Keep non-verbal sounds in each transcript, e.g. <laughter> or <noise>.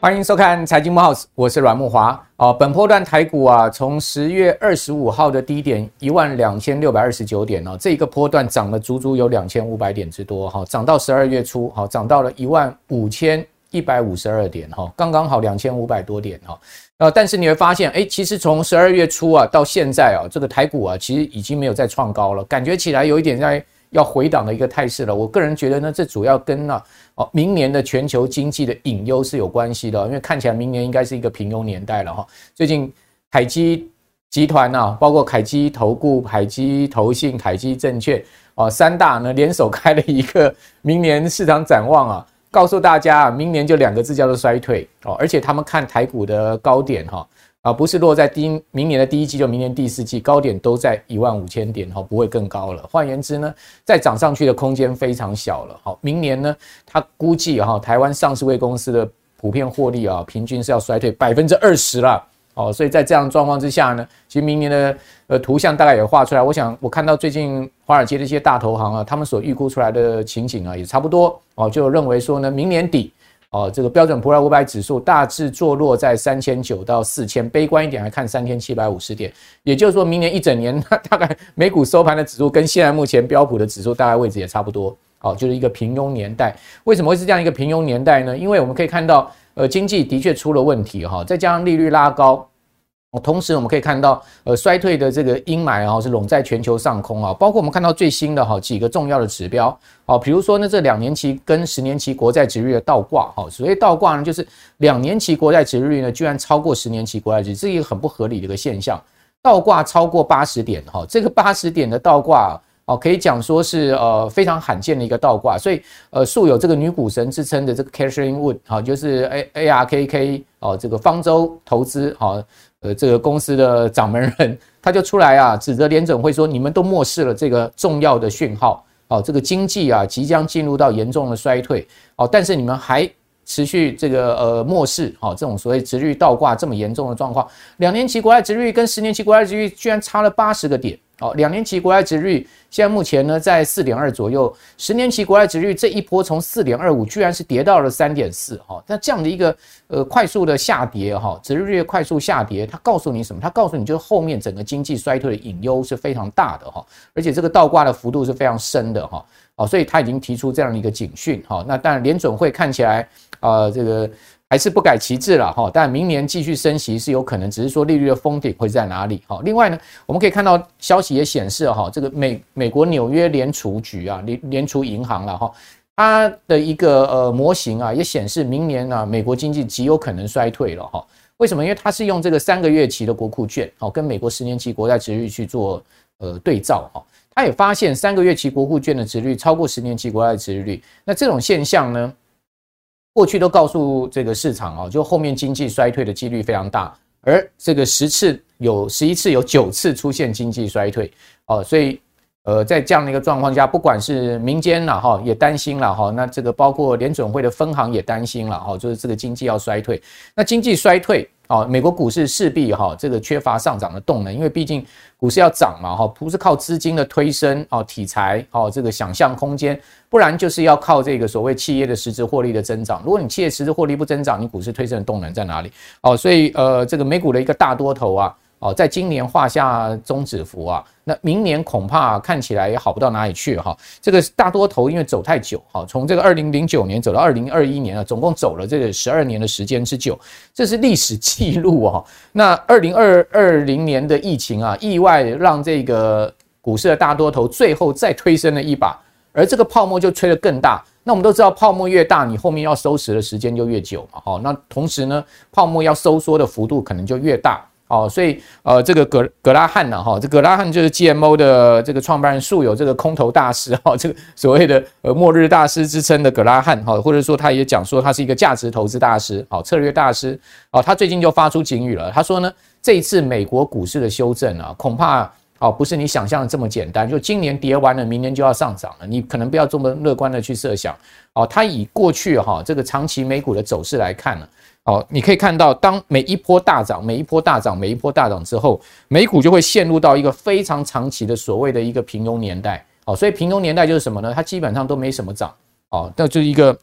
欢迎收看财经慕 House，我是阮慕驊。哦，本波段台股啊，从十月二十五号的低点一万两千六百二十九点哦，这个波段涨了足足有两千五百点之多哈，涨到十二月初，好，涨到了一万五千一百五十二点哈，刚刚好两千五百多点哈。呃，但是你会发现，哎，其实从十二月初啊到现在啊，这个台股啊，其实已经没有再创高了，感觉起来有一点在。要回档的一个态势了，我个人觉得呢，这主要跟呢哦明年的全球经济的隐忧是有关系的，因为看起来明年应该是一个平庸年代了哈。最近凯基集团呐，包括凯基投顾、凯基投信、凯基证券啊三大呢联手开了一个明年市场展望啊，告诉大家明年就两个字叫做衰退哦，而且他们看台股的高点哈。啊，不是落在第明年的第一季，就明年第四季高点都在一万五千点哈，不会更高了。换言之呢，再涨上去的空间非常小了。好，明年呢，他估计哈，台湾上市位公司的普遍获利啊，平均是要衰退百分之二十了。哦，所以在这样状况之下呢，其实明年的呃图像大概也画出来。我想我看到最近华尔街的一些大投行啊，他们所预估出来的情景啊，也差不多哦，就认为说呢，明年底。哦，这个标准普尔五百指数大致坐落在三千九到四千，悲观一点来看三千七百五十点，也就是说明年一整年，<laughs> 大概美股收盘的指数跟现在目前标普的指数大概位置也差不多，哦，就是一个平庸年代。为什么会是这样一个平庸年代呢？因为我们可以看到，呃，经济的确出了问题哈，再加上利率拉高。同时，我们可以看到，呃，衰退的这个阴霾啊，是笼在全球上空啊。包括我们看到最新的哈几个重要的指标，好，比如说呢，这两年期跟十年期国债值率的倒挂，哈，所谓倒挂呢，就是两年期国债值率呢，居然超过十年期国债值，这是一个很不合理的一个现象。倒挂超过八十点，哈，这个八十点的倒挂，哦，可以讲说是呃非常罕见的一个倒挂。所以，呃，素有这个女股神之称的这个 Catherine Wood，哈，就是 A A R K K，哦，这个方舟投资，哈。呃，这个公司的掌门人 <laughs> 他就出来啊，指责联准会说，你们都漠视了这个重要的讯号，哦，这个经济啊即将进入到严重的衰退，哦，但是你们还持续这个呃漠视，哦，这种所谓殖率倒挂这么严重的状况，两年期国债殖率跟十年期国债殖率居然差了八十个点。哦，两年期国债殖率现在目前呢在四点二左右，十年期国债殖率这一波从四点二五居然是跌到了三点四，哈，那这样的一个呃快速的下跌，哈，殖率快速下跌，它告诉你什么？它告诉你就是后面整个经济衰退的隐忧是非常大的，哈，而且这个倒挂的幅度是非常深的，哈，哦，所以他已经提出这样的一个警讯，哈，那当然联准会看起来啊，这个。还是不改其志了哈，但明年继续升息是有可能，只是说利率的封顶会在哪里？哈，另外呢，我们可以看到消息也显示哈，这个美美国纽约联储局啊，联联储银行了哈，它的一个呃模型啊，也显示明年呢，美国经济极有可能衰退了哈。为什么？因为它是用这个三个月期的国库券，好，跟美国十年期国债殖率去做呃对照哈，他也发现三个月期国库券的殖率超过十年期国债殖率，那这种现象呢？过去都告诉这个市场啊，就后面经济衰退的几率非常大，而这个十次有十一次有九次出现经济衰退哦，所以呃，在这样的一个状况下，不管是民间了哈，也担心了哈，那这个包括联准会的分行也担心了哈，就是这个经济要衰退，那经济衰退。哦，美国股市势必哈这个缺乏上涨的动能，因为毕竟股市要涨嘛哈，不是靠资金的推升哦，题材哦这个想象空间，不然就是要靠这个所谓企业的实质获利的增长。如果你企业实质获利不增长，你股市推升的动能在哪里？哦，所以呃这个美股的一个大多头啊。哦，在今年画下终止符啊，那明年恐怕看起来也好不到哪里去哈。这个大多头因为走太久哈，从这个二零零九年走到二零二一年啊，总共走了这个十二年的时间之久，这是历史记录啊。那二零二二零年的疫情啊，意外让这个股市的大多头最后再推升了一把，而这个泡沫就吹得更大。那我们都知道，泡沫越大，你后面要收拾的时间就越久嘛。哈，那同时呢，泡沫要收缩的幅度可能就越大。哦，所以呃，这个格格拉汉呢，哈，这格拉汉就是 GMO 的这个创办人，素有这个空头大师哈，这个所谓的呃末日大师之称的格拉汉哈，或者说他也讲说他是一个价值投资大师，好策略大师，哦，他最近就发出警语了，他说呢，这一次美国股市的修正啊，恐怕哦不是你想象的这么简单，就今年跌完了，明年就要上涨了，你可能不要这么乐观的去设想，哦，他以过去哈这个长期美股的走势来看呢。哦，你可以看到，当每一波大涨、每一波大涨、每一波大涨之后，美股就会陷入到一个非常长期的所谓的一个平庸年代。哦，所以平庸年代就是什么呢？它基本上都没什么涨。哦，那就是一个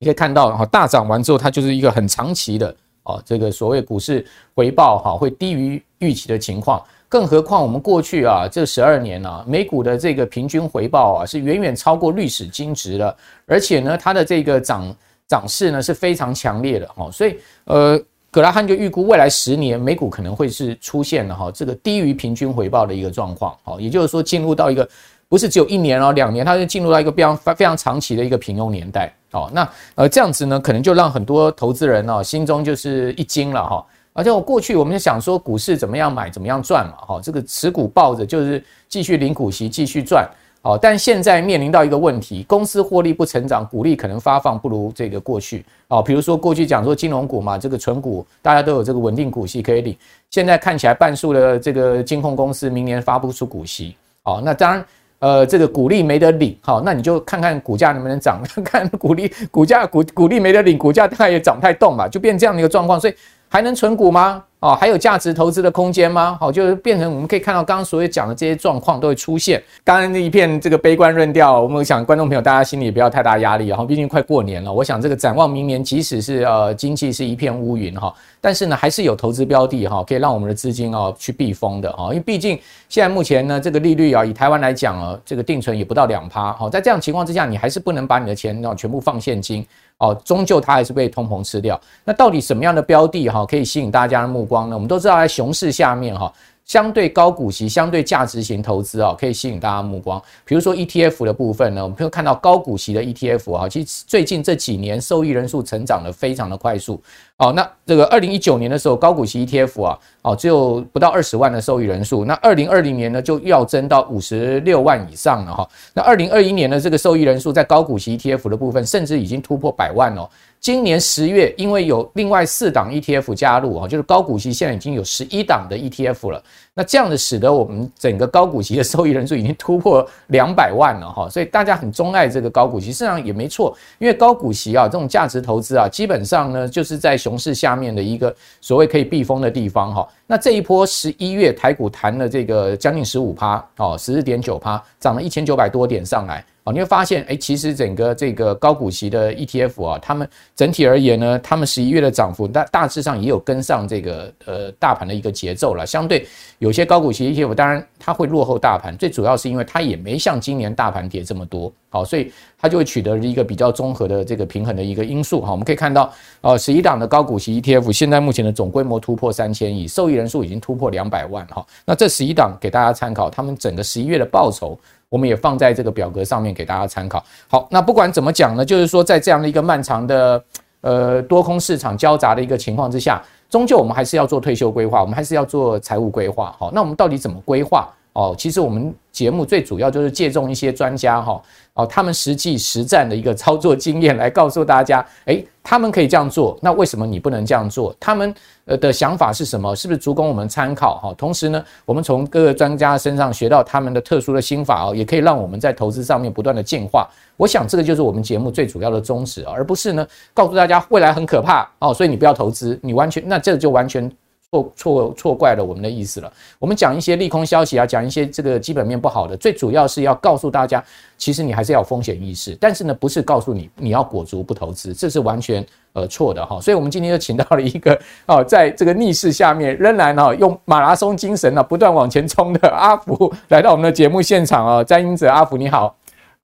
你可以看到，哈，大涨完之后，它就是一个很长期的哦，这个所谓股市回报哈会低于预期的情况。更何况我们过去啊这十二年啊，美股的这个平均回报啊是远远超过历史均值的，而且呢，它的这个涨。涨势呢是非常强烈的哈，所以呃，葛拉汉就预估未来十年美股可能会是出现了哈这个低于平均回报的一个状况，好，也就是说进入到一个不是只有一年哦两年，它就进入到一个非常非常长期的一个平庸年代，好，那呃这样子呢，可能就让很多投资人哦心中就是一惊了哈，而且我过去我们就想说股市怎么样买怎么样赚嘛，哈，这个持股抱着就是继续领股息继续赚。哦，但现在面临到一个问题，公司获利不成长，股利可能发放不如这个过去。哦，比如说过去讲说金融股嘛，这个存股大家都有这个稳定股息可以领，现在看起来半数的这个金控公司明年发不出股息。哦，那当然，呃，这个股利没得领，好，那你就看看股价能不能涨，<laughs> 看股利股价股股利没得领，股价它也涨不太动嘛，就变这样的一个状况，所以还能存股吗？哦，还有价值投资的空间吗？好，就是变成我们可以看到刚刚所有讲的这些状况都会出现。当然，那一片这个悲观论调，我们想观众朋友大家心里不要太大压力。然后，毕竟快过年了，我想这个展望明年，即使是呃经济是一片乌云哈，但是呢，还是有投资标的哈，可以让我们的资金哦去避风的哈。因为毕竟现在目前呢，这个利率啊，以台湾来讲啊，这个定存也不到两趴。好，在这样情况之下，你还是不能把你的钱哦全部放现金。哦，终究它还是被通膨吃掉。那到底什么样的标的哈可以吸引大家的目光呢？我们都知道，在熊市下面哈。相对高股息、相对价值型投资啊，可以吸引大家目光。比如说 ETF 的部分呢，我们会看到高股息的 ETF 啊，其实最近这几年受益人数成长的非常的快速。哦，那这个二零一九年的时候，高股息 ETF 啊，哦只有不到二十万的受益人数。那二零二零年呢，就要增到五十六万以上了哈。那二零二一年的这个受益人数，在高股息 ETF 的部分，甚至已经突破百万了。今年十月，因为有另外四档 ETF 加入啊，就是高股息现在已经有十一档的 ETF 了。那这样子使得我们整个高股息的受益人数已经突破两百万了哈，所以大家很钟爱这个高股息，实际上也没错，因为高股息啊这种价值投资啊，基本上呢就是在熊市下面的一个所谓可以避风的地方哈。那这一波十一月台股弹了这个将近十五趴哦，十四点九趴，涨了一千九百多点上来。哦，你会发现，哎，其实整个这个高股息的 ETF 啊，他们整体而言呢，他们十一月的涨幅大大致上也有跟上这个呃大盘的一个节奏了。相对有些高股息 ETF，当然它会落后大盘，最主要是因为它也没像今年大盘跌这么多，好，所以它就会取得一个比较综合的这个平衡的一个因素。哈，我们可以看到，呃，十一档的高股息 ETF 现在目前的总规模突破三千亿，受益人数已经突破两百万。哈，那这十一档给大家参考，他们整个十一月的报酬。我们也放在这个表格上面给大家参考。好，那不管怎么讲呢，就是说在这样的一个漫长的呃多空市场交杂的一个情况之下，终究我们还是要做退休规划，我们还是要做财务规划。好，那我们到底怎么规划？哦，其实我们节目最主要就是借重一些专家哈，哦，他们实际实战的一个操作经验来告诉大家，诶，他们可以这样做，那为什么你不能这样做？他们呃的想法是什么？是不是足供我们参考哈？同时呢，我们从各个专家身上学到他们的特殊的心法哦，也可以让我们在投资上面不断的进化。我想这个就是我们节目最主要的宗旨，而不是呢告诉大家未来很可怕哦，所以你不要投资，你完全那这就完全。错错错怪了我们的意思了。我们讲一些利空消息啊，讲一些这个基本面不好的，最主要是要告诉大家，其实你还是要有风险意识。但是呢，不是告诉你你要裹足不投资，这是完全呃错的哈。所以，我们今天就请到了一个哦，在这个逆势下面仍然哦用马拉松精神呢不断往前冲的阿福来到我们的节目现场哦。詹英哲阿福你好。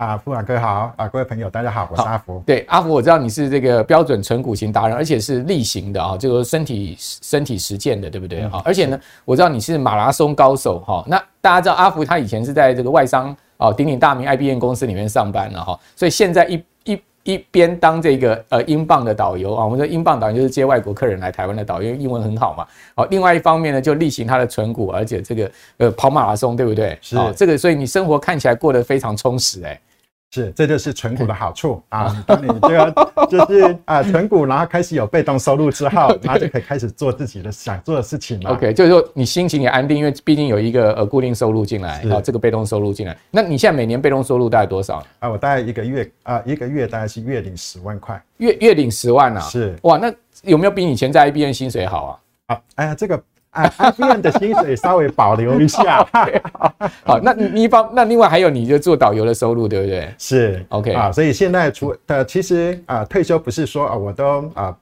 啊，富兰哥好啊，各位朋友大家好，我是阿福。对，阿福，我知道你是这个标准存股型达人，而且是例行的啊，就是身体身体实践的，对不对？哈、嗯，而且呢，我知道你是马拉松高手哈。那大家知道阿福他以前是在这个外商哦鼎鼎大名 IBM 公司里面上班了哈，所以现在一一一边当这个呃英镑的导游啊，我们说英镑导游就是接外国客人来台湾的导游，因为英文很好嘛。好，另外一方面呢，就例行他的存股，而且这个呃跑马拉松，对不对？是这个，所以你生活看起来过得非常充实哎、欸。是，这就是存股的好处啊！当你这个就是啊存股，然后开始有被动收入之后，<laughs> 那就可以开始做自己的想做的事情了。OK，就是说你心情也安定，因为毕竟有一个呃固定收入进来，然后这个被动收入进来。那你现在每年被动收入大概多少？啊，我大概一个月啊，一个月大概是月领十万块，月月领十万啊？是哇，那有没有比以前在 IBN 薪水好啊？啊，哎呀，这个。啊，IBM 的薪水稍微保留一下。<laughs> 好，那你一方，那另外还有你就做导游的收入，对不对？是，OK 啊。所以现在除呃其实啊，退休不是说啊，我都啊不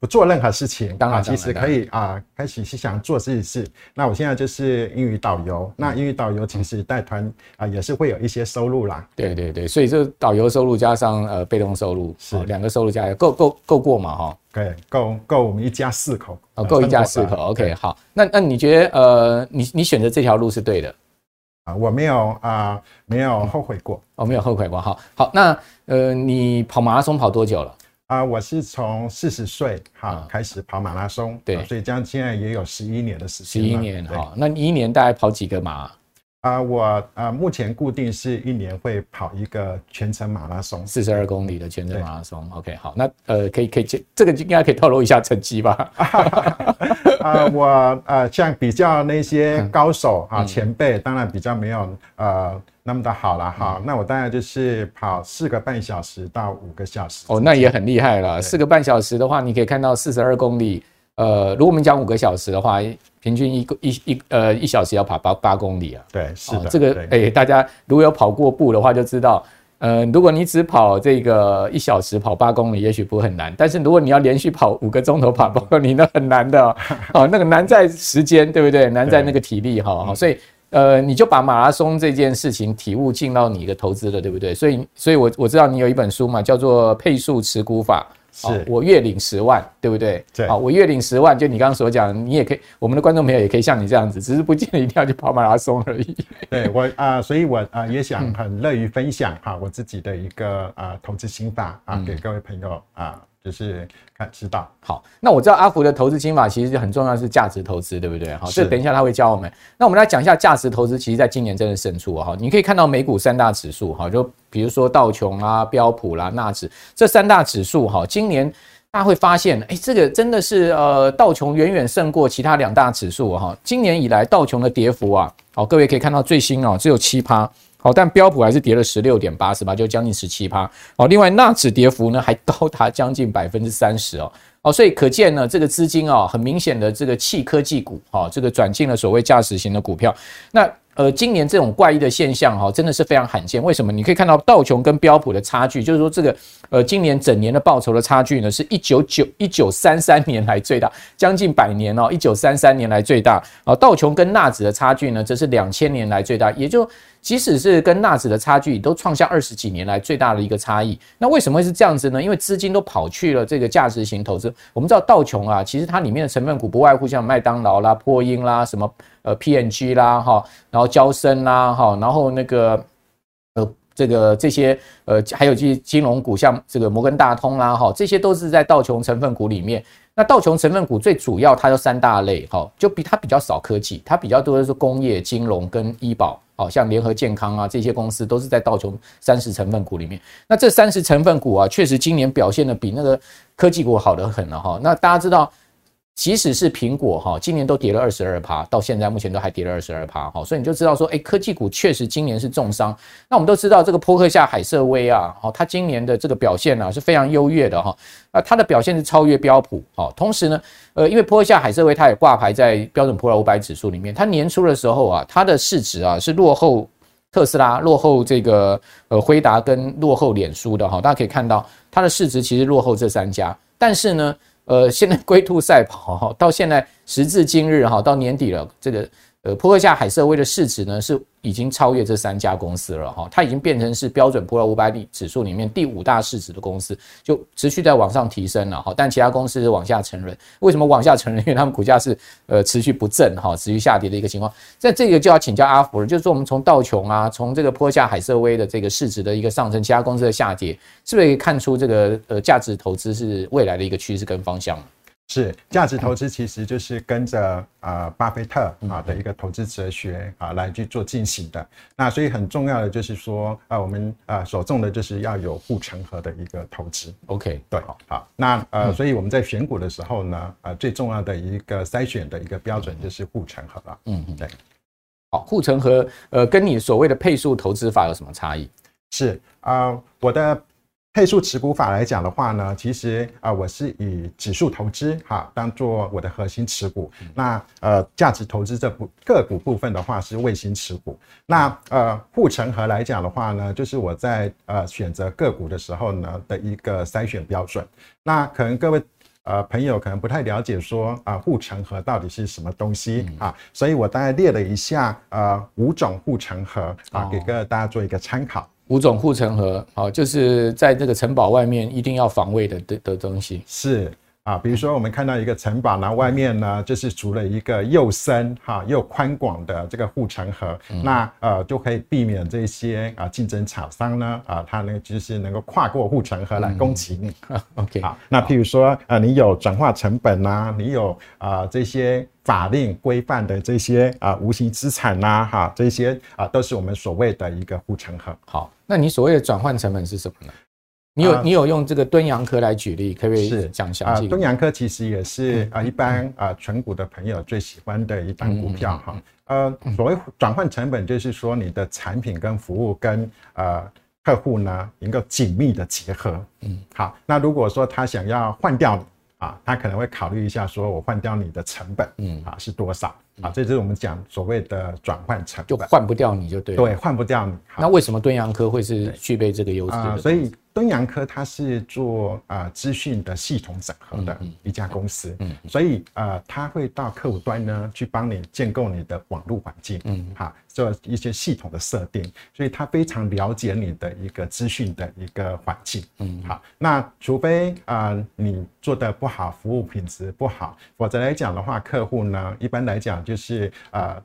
不做任何事情。当然，其实可以啊，开始是想做自己事。那我现在就是英语导游。那英语导游其实带团啊，也是会有一些收入啦。对对对，所以就导游收入加上呃被动收入，是两个收入加起来够够够过嘛？哈。对，够够我们一家四口哦，够一家四口。OK，好，那那你觉得呃，你你选择这条路是对的啊？我没有啊、呃，没有后悔过，哦，没有后悔过。好，好，那呃，你跑马拉松跑多久了？啊、呃，我是从四十岁哈开始跑马拉松，对，所以这样现在也有十一年的时间。十一年哈，那你一年大概跑几个马？啊、呃，我啊、呃，目前固定是一年会跑一个全程马拉松，四十二公里的全程马拉松。OK，好，那呃，可以可以这这个应该可以透露一下成绩吧？<laughs> 啊、呃，我呃，像比较那些高手啊、嗯、前辈，当然比较没有呃那么的好了哈、嗯。那我当然就是跑四个半小时到五个小时。哦，那也很厉害了。四个半小时的话，你可以看到四十二公里。呃，如果我们讲五个小时的话，平均一个一一呃一小时要跑八八公里啊。对，是的。哦、这个哎、欸，大家如果有跑过步的话，就知道，呃，如果你只跑这个一小时跑八公里，也许不会很难。但是如果你要连续跑五个钟头跑八公里，那很难的哦。<laughs> 哦，那个难在时间，对不对？难在那个体力哈。所以呃，你就把马拉松这件事情体悟进到你的投资了，对不对？所以，所以我我知道你有一本书嘛，叫做《配速持股法》。是，我月领十万，对不对？对，好，我月领十万，就你刚刚所讲，你也可以，我们的观众朋友也可以像你这样子，只是不见得一定要去跑马拉松而已。<laughs> 对我啊、呃，所以我啊、呃、也想很乐于分享哈我自己的一个啊、呃、投资心法啊给各位朋友啊。呃就是看知道好，那我知道阿福的投资心法其实很重要，是价值投资，对不对？好，这等一下他会教我们。那我们来讲一下价值投资，其实在今年真的胜出哈。你可以看到美股三大指数哈，就比如说道琼啊、标普啦、纳指这三大指数哈，今年大家会发现，哎，这个真的是呃道琼远远胜过其他两大指数哈。今年以来道琼的跌幅啊，好，各位可以看到最新哦，只有七趴。好，但标普还是跌了十六点八，是吧？就将近十七趴。好，另外纳指跌幅呢还高达将近百分之三十哦。哦，所以可见呢，这个资金啊，很明显的这个弃科技股，哈，这个转进了所谓价值型的股票。那呃，今年这种怪异的现象哈，真的是非常罕见。为什么？你可以看到道琼跟标普的差距，就是说这个呃，今年整年的报酬的差距呢，是一九九一九三三年来最大，将近百年哦，一九三三年来最大。啊，道琼跟纳指的差距呢，则是两千年来最大，也就。即使是跟纳指的差距，都创下二十几年来最大的一个差异。那为什么会是这样子呢？因为资金都跑去了这个价值型投资。我们知道道琼啊，其实它里面的成分股不外乎像麦当劳啦、波音啦、什么呃 PNG 啦哈，然后交生啦哈，然后那个呃这个这些呃还有这些金融股，像这个摩根大通啦哈，这些都是在道琼成分股里面。那道琼成分股最主要它有三大类哈，就比它比较少科技，它比较多的是工业、金融跟医保。好像联合健康啊，这些公司都是在道琼三十成分股里面。那这三十成分股啊，确实今年表现的比那个科技股好得很了哈。那大家知道。即使是苹果哈，今年都跌了二十二趴，到现在目前都还跌了二十二趴哈，所以你就知道说，哎，科技股确实今年是重伤。那我们都知道这个波克夏海瑟威啊，好，它今年的这个表现啊是非常优越的哈，啊，它的表现是超越标普，好，同时呢，呃，因为波克夏海瑟威它也挂牌在标准普尔五百指数里面，它年初的时候啊，它的市值啊是落后特斯拉、落后这个呃辉达跟落后脸书的哈，大家可以看到它的市值其实落后这三家，但是呢。呃，现在龟兔赛跑，到现在时至今日哈，到年底了，这个呃，波克夏海瑟威的市值呢是。已经超越这三家公司了哈，它已经变成是标准普尔五百指数里面第五大市值的公司，就持续在往上提升了哈。但其他公司是往下沉沦，为什么往下沉沦？因为他们股价是呃持续不振哈，持续下跌的一个情况。在这个就要请教阿福了，就是说我们从道琼啊，从这个坡下海瑟威的这个市值的一个上升，其他公司的下跌，是不是可以看出这个呃价值投资是未来的一个趋势跟方向？是价值投资，其实就是跟着呃巴菲特啊的一个投资哲学啊来去做进行的。那所以很重要的就是说啊，我们啊所重的就是要有护城河的一个投资。OK，对，好，好。那呃，所以我们在选股的时候呢，呃，最重要的一个筛选的一个标准就是护城河了。嗯嗯，对。好，护城河呃，跟你所谓的配速投资法有什么差异？是啊，呃，我的。配数持股法来讲的话呢，其实啊、呃，我是以指数投资哈当做我的核心持股。那呃，价值投资这部个股部分的话是卫星持股。那呃，护城河来讲的话呢，就是我在呃选择个股的时候呢的一个筛选标准。那可能各位呃朋友可能不太了解说啊，护城河到底是什么东西啊？所以我大概列了一下呃五种护城河啊，给各位大家做一个参考。五种护城河，好，就是在这个城堡外面一定要防卫的的的东西。是啊，比如说我们看到一个城堡，然后外面呢就是筑了一个又深哈又宽广的这个护城河，嗯、那呃就可以避免这些啊竞争厂商呢啊，他呢就是能够跨过护城河来攻击你。<laughs> 嗯、OK，好，那譬如说啊，你有转化成本啊，你有啊这些。法令规范的这些啊无形资产呐，哈，这些啊都是我们所谓的一个护城河。好，那你所谓的转换成本是什么呢？你有你有用这个敦洋科来举例，可不可以讲详细？啊，敦洋科其实也是啊一般啊纯股的朋友最喜欢的一档股票哈。呃，所谓转换成本，就是说你的产品跟服务跟呃客户呢能够紧密的结合。嗯，好，那如果说他想要换掉你。啊，他可能会考虑一下，说我换掉你的成本，嗯，啊是多少？啊，这就是我们讲所谓的转换成本，就换不掉你就对了。对，换不掉你。那为什么敦洋科会是具备这个优势？啊，所以。敦洋科它是做啊资讯的系统整合的一家公司，嗯，所以呃，它会到客户端呢去帮你建构你的网络环境，嗯，好，做一些系统的设定，所以它非常了解你的一个资讯的一个环境，嗯，好，那除非啊你做的不好，服务品质不好，否则来讲的话，客户呢一般来讲就是呃，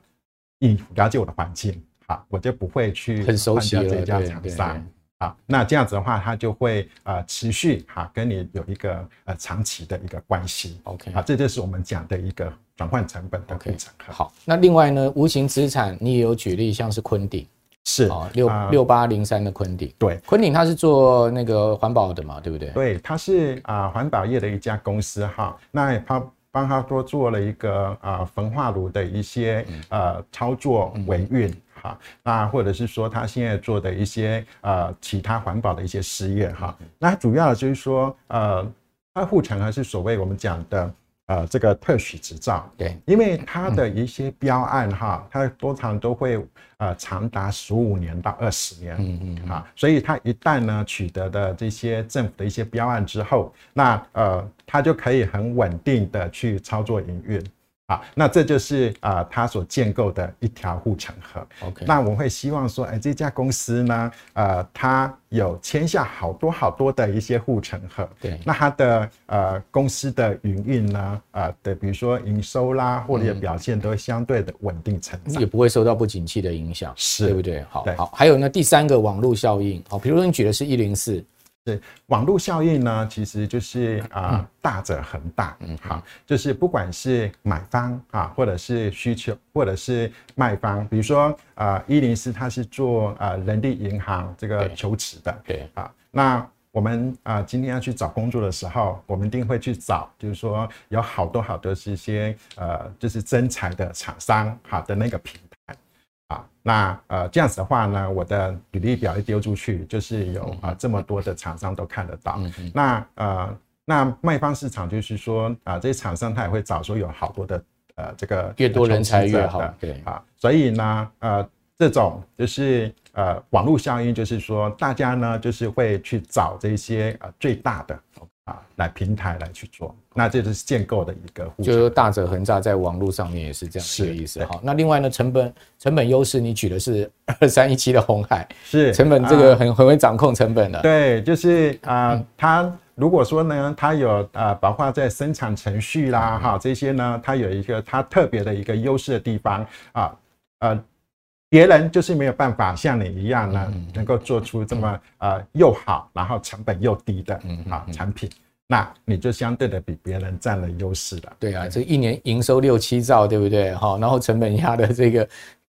你了解我的环境，好，我就不会去很熟悉这家厂商。啊，那这样子的话，它就会呃持续哈跟你有一个呃长期的一个关系。OK，啊，这就是我们讲的一个转换成本的护城河。好，那另外呢，无形资产你也有举例，像是昆鼎，是啊，六六八零三的昆鼎。对，昆鼎它是做那个环保的嘛，对不对？对，它是啊环保业的一家公司哈。那它帮他多做了一个啊焚化炉的一些呃操作维运。啊，那或者是说他现在做的一些呃其他环保的一些事业哈，那主要就是说呃，它护城河是所谓我们讲的呃这个特许执照，对，因为它的一些标案哈，它通常都会呃长达十五年到二十年，嗯嗯啊，所以它一旦呢取得的这些政府的一些标案之后，那呃它就可以很稳定的去操作营运。好，那这就是啊、呃，他所建构的一条护城河。OK，那我会希望说，哎，这家公司呢，呃，它有签下好多好多的一些护城河。对，那它的呃公司的营运呢，啊、呃、的，比如说营收啦，或者表现都会相对的稳定成长，也不会受到不景气的影响，是对不对？好，好，还有呢，第三个网络效应。好，比如说你举的是一零四。对，网络效应呢，其实就是啊、呃，大者恒大，嗯，好，就是不管是买方啊，或者是需求，或者是卖方，比如说啊，一零四它是做啊人力银行这个求职的，对，啊，那我们啊今天要去找工作的时候，我们一定会去找，就是说有好多好多是一些呃，就是真才的厂商，好的那个平台。啊，那呃这样子的话呢，我的履历表一丢出去，就是有啊这么多的厂商都看得到。嗯嗯、那呃那卖方市场就是说啊，这些厂商他也会找说有好多的呃这个越多人才越好。对啊，所以呢呃这种就是呃网络效应，就是说大家呢就是会去找这些呃最大的。啊，来平台来去做，那这就是建构的一个就是大者恒大，在网络上面也是这样的一个意思。好，那另外呢，成本成本优势，你举的是二 <laughs> 三一七的红海，是成本这个很、呃、很会掌控成本的。对，就是啊、呃，它如果说呢，它有呃，包括在生产程序啦，哈、嗯，这些呢，它有一个它特别的一个优势的地方啊，呃。别人就是没有办法像你一样呢，能够做出这么呃又好，然后成本又低的啊产品那你就相对的比别人占了优势了。对啊，这一年营收六七兆，对不对？哈，然后成本压的这个。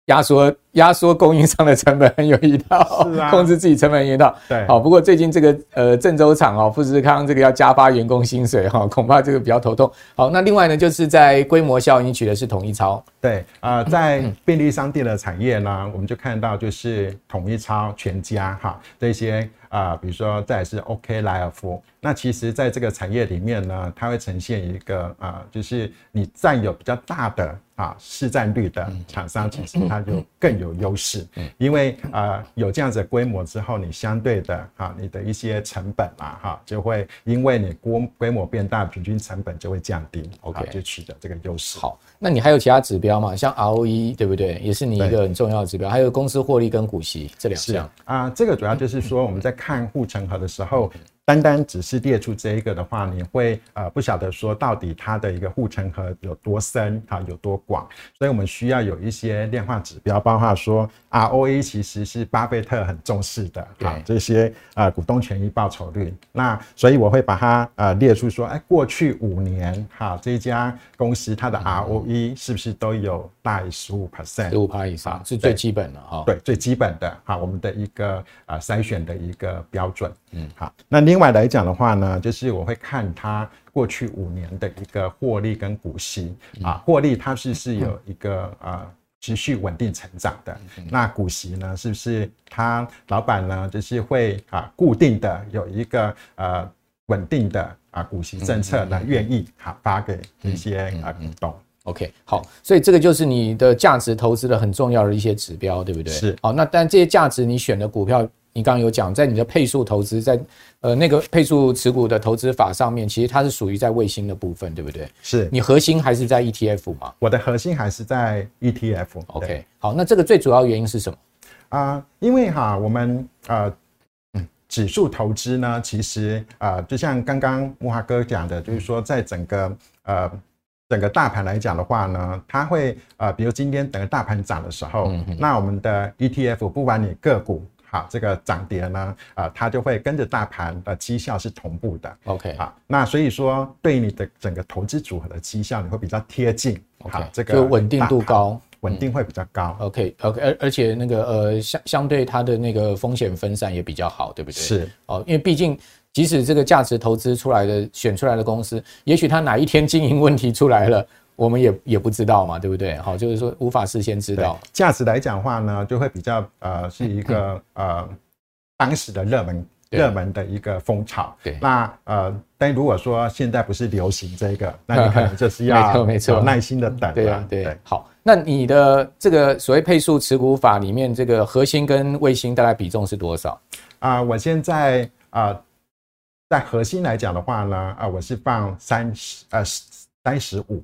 压缩压缩供应商的成本很有一套，是啊，控制自己成本有一套。对，好，不过最近这个呃郑州厂哦，富士康这个要加发员工薪水哈，恐怕这个比较头痛。好，那另外呢，就是在规模效应取的是统一超。对啊、呃，在便利商店的产业呢，我们就看到就是统一超、全家哈这些啊、呃，比如说再是 OK 莱尔富。那其实在这个产业里面呢，它会呈现一个啊、呃，就是你占有比较大的。啊，市占率的厂商其实它就更有优势，因为啊有这样子的规模之后，你相对的啊你的一些成本啊哈就会因为你规规模变大，平均成本就会降低，OK 就取得这个优势。好，那你还有其他指标吗？像 ROE 对不对？也是你一个很重要的指标，还有公司获利跟股息这两项啊。这个主要就是说我们在看护城河的时候。单单只是列出这一个的话，你会呃不晓得说到底它的一个护城河有多深啊，有多广，所以我们需要有一些量化指标，包括说 ROE 其实是巴菲特很重视的啊，这些啊股东权益报酬率。那所以我会把它呃列出说，哎，过去五年哈这家公司它的 ROE 是不是都有大于十五 percent，十五趴以上是最基本的哈，对，最基本的哈，我们的一个啊筛选的一个标准。嗯，好，那另外来讲的话呢，就是我会看它过去五年的一个获利跟股息。啊，获利它是是有一个呃持续稳定成长的，那股息呢，是不是他老板呢就是会啊固定的有一个呃稳定的啊股息政策来愿意好发给一些啊股东？OK，好，所以这个就是你的价值投资的很重要的一些指标，对不对？是，好，那但这些价值你选的股票。你刚刚有讲，在你的配数投资，在呃那个配数持股的投资法上面，其实它是属于在卫星的部分，对不对？是你核心还是在 ETF 吗？我的核心还是在 ETF。OK，好，那这个最主要原因是什么？啊、呃，因为哈，我们呃，指数投资呢，其实啊、呃，就像刚刚木华哥讲的，就是说，在整个呃整个大盘来讲的话呢，它会呃，比如今天整个大盘涨的时候，嗯、那我们的 ETF 不管你个股。好，这个涨跌呢，啊、呃，它就会跟着大盘的绩效是同步的。OK，好，那所以说，对你的整个投资组合的绩效，你会比较贴近。OK，好这个就稳定度高，稳定会比较高。OK，OK，而而且那个呃相相对它的那个风险分散也比较好，对不对？是哦，因为毕竟即使这个价值投资出来的选出来的公司，也许它哪一天经营问题出来了。我们也也不知道嘛，对不对？好，就是说无法事先知道。价值来讲的话呢，就会比较呃是一个呃当时的热门热门的一个风潮。对，那呃，但如果说现在不是流行这个，那你 <laughs> 可能就是要没错耐心的等。对啊，对。好，那你的这个所谓配速持股法里面，这个核心跟卫星大概比重是多少？啊，我现在啊，在核心来讲的话呢，啊，我是放三十呃三十五。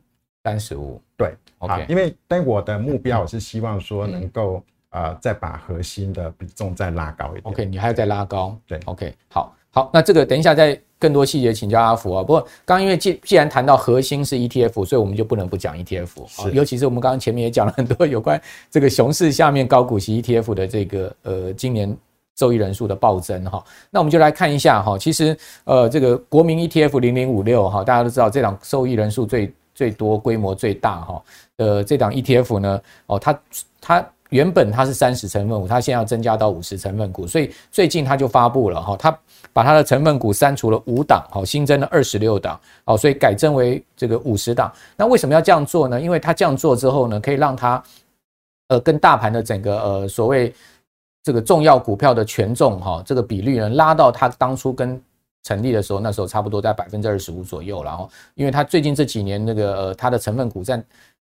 三十五，对，OK，因为但我的目标我是希望说能够呃再把核心的比重再拉高一点，OK，你还要再拉高，对，OK，好，好，那这个等一下再更多细节请教阿福啊。不过刚因为既既然谈到核心是 ETF，所以我们就不能不讲 ETF，是，尤其是我们刚刚前面也讲了很多有关这个熊市下面高股息 ETF 的这个呃今年受益人数的暴增哈。那我们就来看一下哈，其实呃这个国民 ETF 零零五六哈，大家都知道这档受益人数最。最多规模最大哈，呃，这档 ETF 呢，哦，它它原本它是三十成分股，它现在要增加到五十成分股，所以最近它就发布了哈，它把它的成分股删除了五档，好，新增了二十六档，哦，所以改正为这个五十档。那为什么要这样做呢？因为它这样做之后呢，可以让它呃跟大盘的整个呃所谓这个重要股票的权重哈，这个比率呢拉到它当初跟成立的时候，那时候差不多在百分之二十五左右，然后，因为它最近这几年那个呃，它的成分股占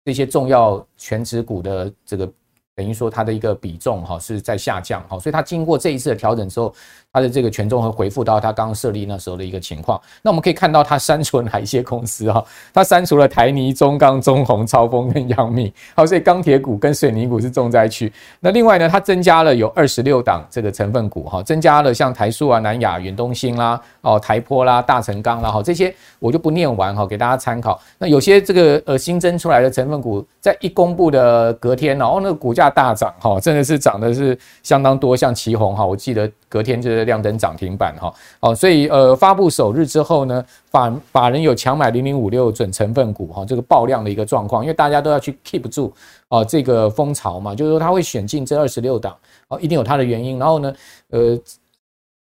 这些重要全职股的这个。等于说它的一个比重哈是在下降哈，所以它经过这一次的调整之后，它的这个权重会回复到它刚刚设立那时候的一个情况。那我们可以看到它删除了哪一些公司哈？它删除了台泥、中钢、中红、超丰跟阳明。好，所以钢铁股跟水泥股是重灾区。那另外呢，它增加了有二十六档这个成分股哈，增加了像台塑啊、南亚、远东新啦、哦台坡啦、大成钢啦哈，这些我就不念完哈，给大家参考。那有些这个呃新增出来的成分股，在一公布的隔天哦，那个股价。大涨哈，真的是涨的是相当多，像奇鋐哈，我记得隔天就是亮灯涨停板哈。哦，所以呃，发布首日之后呢，法法人有强买零零五六准成分股哈，这个爆量的一个状况，因为大家都要去 keep 住啊这个风潮嘛，就是说他会选进这二十六档哦，一定有他的原因。然后呢，呃，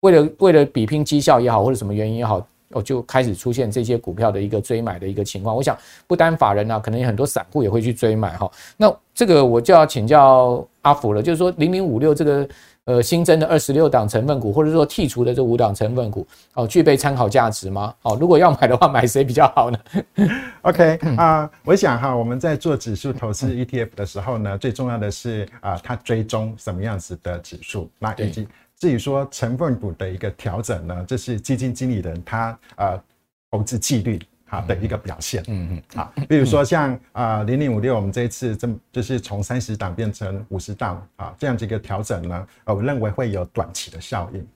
为了为了比拼绩效也好，或者什么原因也好。哦，就开始出现这些股票的一个追买的一个情况。我想，不单法人啊，可能有很多散户也会去追买哈。那这个我就要请教阿福了，就是说零零五六这个呃新增的二十六档成分股，或者说剔除的这五档成分股，哦，具备参考价值吗？哦，如果要买的话，<laughs> 买谁比较好呢？OK 啊、呃，我想哈，我们在做指数投资 ETF 的时候呢，最重要的是啊、呃，它追踪什么样子的指数，那以及。至于说成分股的一个调整呢，这是基金经理人他呃投资纪律好的一个表现。嗯嗯，好，比如说像啊零零五六，我们这一次这就是从三十档变成五十档啊，这样子一个调整呢，呃，我认为会有短期的效应。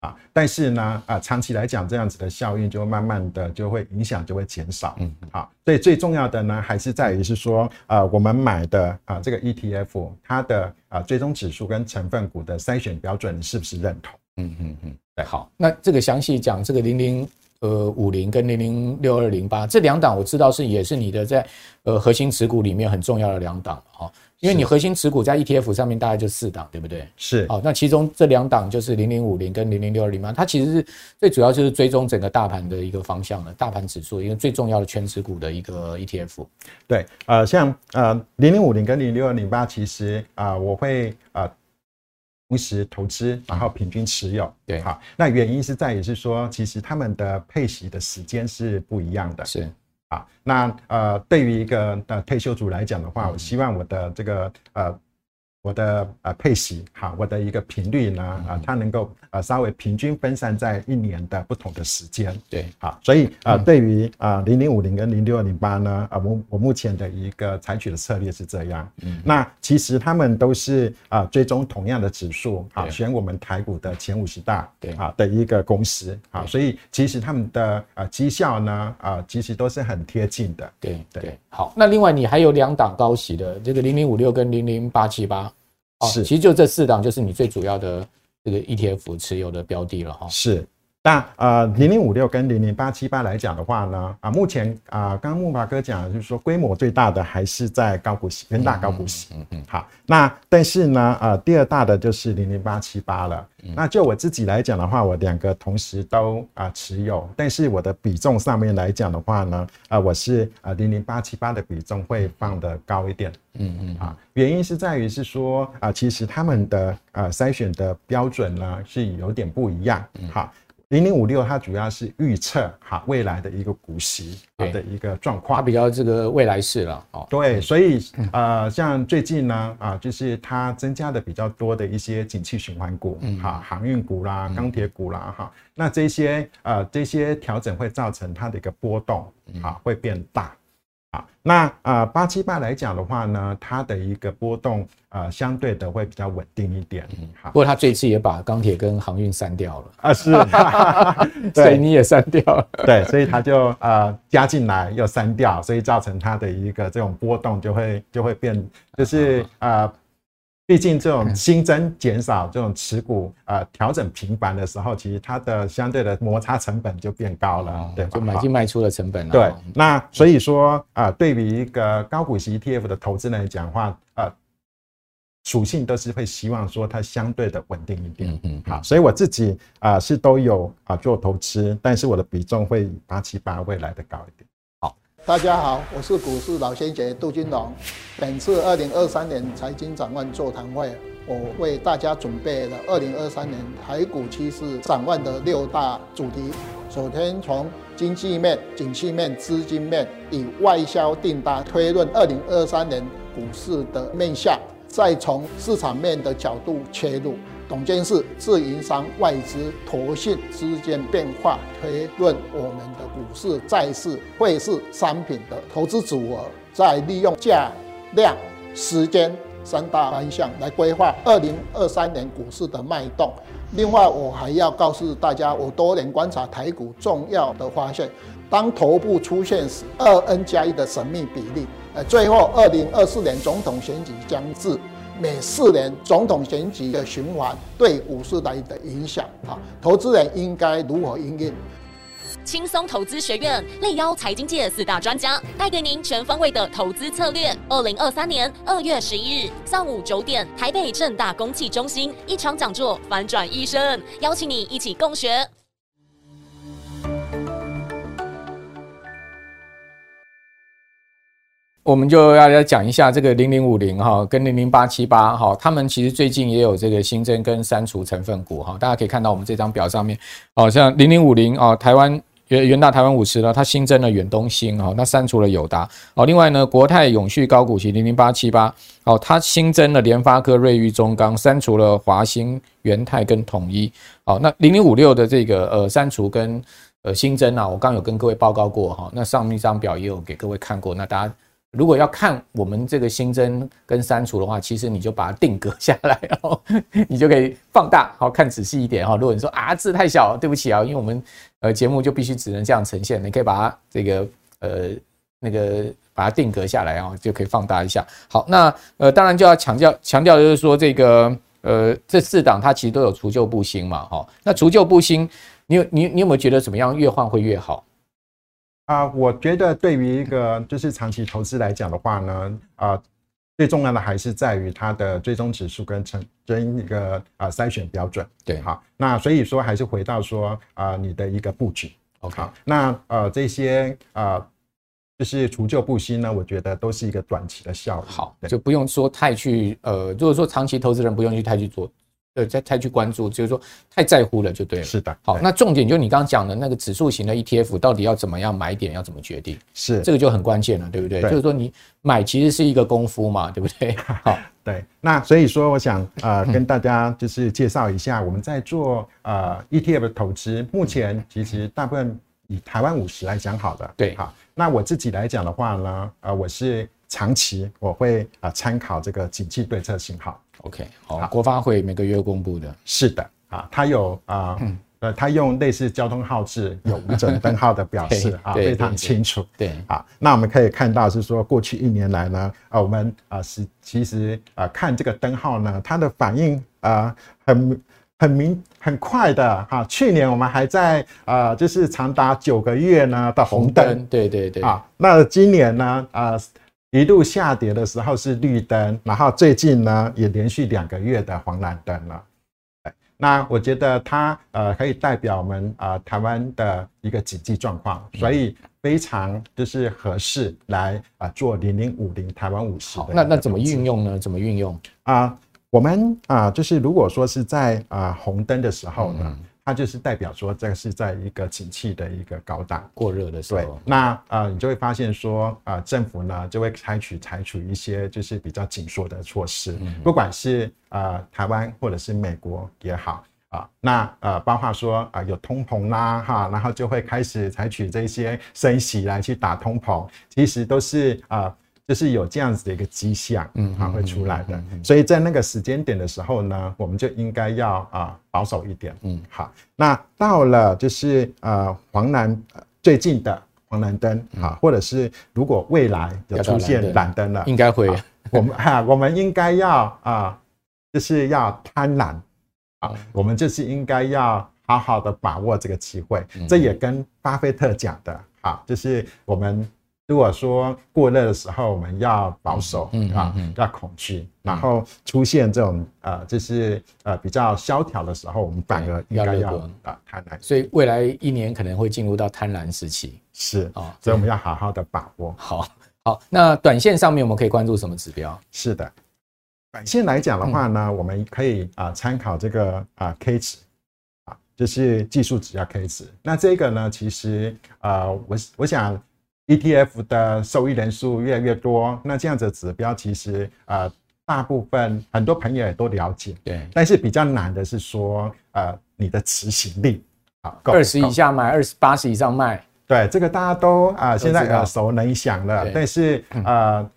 啊，但是呢，啊，长期来讲，这样子的效应就慢慢的就会影响就会减少。嗯，好，所以最重要的呢，还是在于是说，呃，我们买的啊这个 ETF，它的啊追踪指数跟成分股的筛选标准，你是不是认同？嗯嗯嗯，对，好，那这个详细讲这个零零呃五零跟零零六二零八这两档，我知道是也是你的在呃核心持股里面很重要的两档哈。因为你核心持股在 ETF 上面大概就四档，对不对？是。好，那其中这两档就是零零五零跟零零六二零八，它其实是最主要就是追踪整个大盘的一个方向的，大盘指数，因为最重要的权值股的一个 ETF。对，呃，像呃零零五零跟零零六二零八，其实啊、呃，我会啊、呃、同时投资，然后平均持有。对，好，那原因是在于是说，其实他们的配息的时间是不一样的。是。啊，那呃，对于一个呃退休族来讲的话，我希望我的这个呃。我的呃配息哈，我的一个频率呢啊，它能够呃稍微平均分散在一年的不同的时间。对，好，所以啊，对于啊零零五零跟零六二零八呢啊，我我目前的一个采取的策略是这样。嗯，那其实他们都是啊追踪同样的指数啊，选我们台股的前五十大对啊的一个公司啊，所以其实他们的啊绩效呢啊其实都是很贴近的。对对，好，那另外你还有两档高息的这个零零五六跟零零八七八。是，其实就这四档就是你最主要的这个 ETF 持有的标的了哈。是，那呃零零五六跟零零八七八来讲的话呢，啊目前啊刚刚木华哥讲的就是说规模最大的还是在高股息，跟大高股息。嗯嗯。好，那但是呢，呃第二大的就是零零八七八了。那就我自己来讲的话，我两个同时都啊持有，但是我的比重上面来讲的话呢，啊我是啊零零八七八的比重会放的高一点，嗯嗯啊，原因是在于是说啊，其实他们的啊筛选的标准呢是有点不一样，好。零零五六，它主要是预测哈未来的一个股息的一个状况，它比较这个未来式了哦。对，所以呃，像最近呢啊，就是它增加的比较多的一些景气循环股，哈，航运股啦、钢铁股啦，哈，那这些呃这些调整会造成它的一个波动啊会变大。啊，那呃八七八来讲的话呢，它的一个波动呃相对的会比较稳定一点。嗯，好。不过它这次也把钢铁跟航运删掉了啊，是，<laughs> 所以你也删掉了。对，所以它就呃加进来又删掉，所以造成它的一个这种波动就会就会变，就是呃。毕竟这种新增减少这种持股呃调整频繁的时候，其实它的相对的摩擦成本就变高了，对，就买进卖出的成本了。对，那所以说啊，对于一个高股息 ETF 的投资人来讲的话，呃，属性都是会希望说它相对的稳定一点。嗯，好，所以我自己啊是都有啊做投资，但是我的比重会八七八未来的高一点。大家好，我是股市老先杰杜金龙。本次二零二三年财经展望座谈会，我为大家准备了二零二三年台股趋势展望的六大主题。首先从经济面、景气面、资金面，以外销订单推论二零二三年股市的面向，再从市场面的角度切入。董监事、自营商、外资、投信之间变化推论，我们的股市、债市、汇市、商品的投资组合，再利用价、量、时间三大方向来规划二零二三年股市的脉动。另外，我还要告诉大家，我多年观察台股重要的发现：当头部出现时，二 N 加一的神秘比例。呃，最后二零二四年总统选举将至。每四年总统选举的循环对股市来的影响啊，投资人应该如何应应？轻松投资学院力邀财经界四大专家，带给您全方位的投资策略。二零二三年二月十一日上午九点，台北正大公器中心一场讲座，反转一生，邀请你一起共学。我们就要来讲一下这个零零五零哈，跟零零八七八哈，他们其实最近也有这个新增跟删除成分股哈，大家可以看到我们这张表上面，好像零零五零啊，台湾元元大台湾五十呢，它新增了远东新哈，那删除了友达哦，另外呢，国泰永续高股息零零八七八哦，它新增了联发科、瑞昱、中钢，删除了华兴、元泰跟统一，好，那零零五六的这个呃删除跟呃新增啊，我刚有跟各位报告过哈，那上面一张表也有给各位看过，那大家。如果要看我们这个新增跟删除的话，其实你就把它定格下来，哦，<laughs> 你就可以放大，好看仔细一点哈。如果你说啊字太小，对不起啊，因为我们呃节目就必须只能这样呈现，你可以把它这个呃那个把它定格下来啊，就可以放大一下。好，那呃当然就要强调强调的就是说这个呃这四档它其实都有除旧布新嘛，哈。那除旧布新，你有你你有没有觉得怎么样越换会越好？啊，我觉得对于一个就是长期投资来讲的话呢，啊，最重要的还是在于它的追踪指数跟成跟一个啊筛选标准。对，好，那所以说还是回到说啊，你的一个布局。OK，那呃这些啊就是除旧布新呢，我觉得都是一个短期的效应。好，就不用说太去呃，如果说长期投资人不用去太去做。呃，再太去关注，就是说太在乎了就对了。是的，好，那重点就是你刚刚讲的那个指数型的 ETF，到底要怎么样买点，要怎么决定？是这个就很关键了，对不对？对就是说你买其实是一个功夫嘛，对不对？<laughs> 好，对。那所以说，我想呃跟大家就是介绍一下，我们在做呃 ETF 的投资，目前其实大部分以台湾五十来讲好的。对，好。那我自己来讲的话呢，呃，我是长期我会啊参考这个景气对策信号。OK，好，国发会每个月公布的，是的啊，它有啊，呃，它用类似交通号志有五种灯号的表示 <laughs> 啊，非常清楚。对啊，那我们可以看到是说，过去一年来呢，啊，我们啊是其实啊看这个灯号呢，它的反应啊很很明很快的哈。去年我们还在啊，就是长达九个月呢的红灯，对对对啊，那今年呢啊。一路下跌的时候是绿灯，然后最近呢也连续两个月的黄蓝灯了。那我觉得它呃可以代表我们啊、呃、台湾的一个经济状况，所以非常就是合适来啊、呃、做零零五零台湾五十。那那怎么运用呢？怎么运用啊、呃？我们啊、呃、就是如果说是在啊、呃、红灯的时候呢？嗯它就是代表说，这个是在一个景气的一个高档过热的时候，对，那呃，你就会发现说，呃，政府呢就会采取采取一些就是比较紧缩的措施，不管是呃台湾或者是美国也好啊，那呃，包括说啊有通膨啦哈，然后就会开始采取这些升息来去打通膨，其实都是啊。就是有这样子的一个迹象，嗯，啊，会出来的，所以在那个时间点的时候呢，我们就应该要啊保守一点，嗯，好，那到了就是呃黄蓝最近的黄蓝灯啊，或者是如果未来有出现蓝灯了，应该会，我们 <laughs> 哈，我们应该要啊，就是要贪婪啊，我们就是应该要好好的把握这个机会，这也跟巴菲特讲的，啊，就是我们。如果说过热的时候，我们要保守，嗯啊，要恐惧，然后出现这种呃，就是呃比较萧条的时候，我们反而应该要啊贪婪。所以未来一年可能会进入到贪婪时期，是啊，所以我们要好好的把握。<laughs> 好，好，那短线上面我们可以关注什么指标？是的，短线来讲的话呢，我们可以啊参考这个啊 K 值啊，就是技术指标 K 值。那这个呢，其实啊，我我想。ETF 的受益人数越来越多，那这样子指标其实呃大部分很多朋友也都了解，对。但是比较难的是说呃你的执行力啊，二十以下买，二十八十以上卖，对，这个大家都啊、呃、现在耳熟能详了。但是呃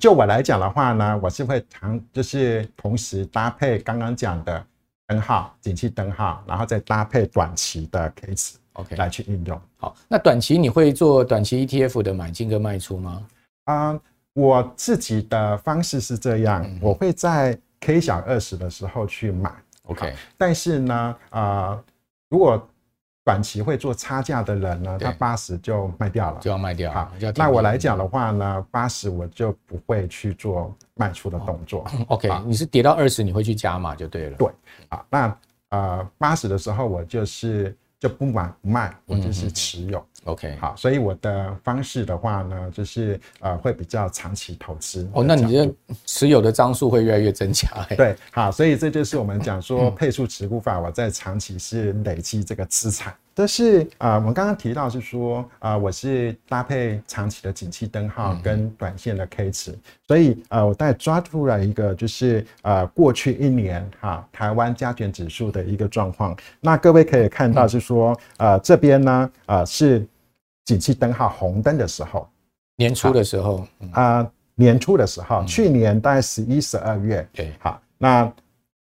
就我来讲的话呢，我是会常就是同时搭配刚刚讲的灯号，景气灯号，然后再搭配短期的 K 值。OK，来去运用。好，那短期你会做短期 ETF 的买进跟卖出吗？啊、呃，我自己的方式是这样，嗯、我会在 K 小二十的时候去买，OK。但是呢，啊、呃，如果短期会做差价的人呢，他八十就卖掉了，就要卖掉。好，那我来讲的话呢，八十我就不会去做卖出的动作。哦、OK，你是跌到二十，你会去加码就对了。对，啊，那呃八十的时候我就是就不买不卖，我就是持有。嗯 OK，好，所以我的方式的话呢，就是呃会比较长期投资。哦，那你这持有的张数会越来越增加。对，好，所以这就是我们讲说配数持股法，我在长期是累积这个资产。但是啊、呃，我们刚刚提到是说啊、呃，我是搭配长期的景气灯号跟短线的 K 值，所以呃，我再抓出来一个就是呃过去一年哈台湾加权指数的一个状况。那各位可以看到是说呃这边呢呃是。景气灯号红灯的时候，年初的时候啊、嗯呃，年初的时候，嗯、去年大概十一、十二月，对，好，那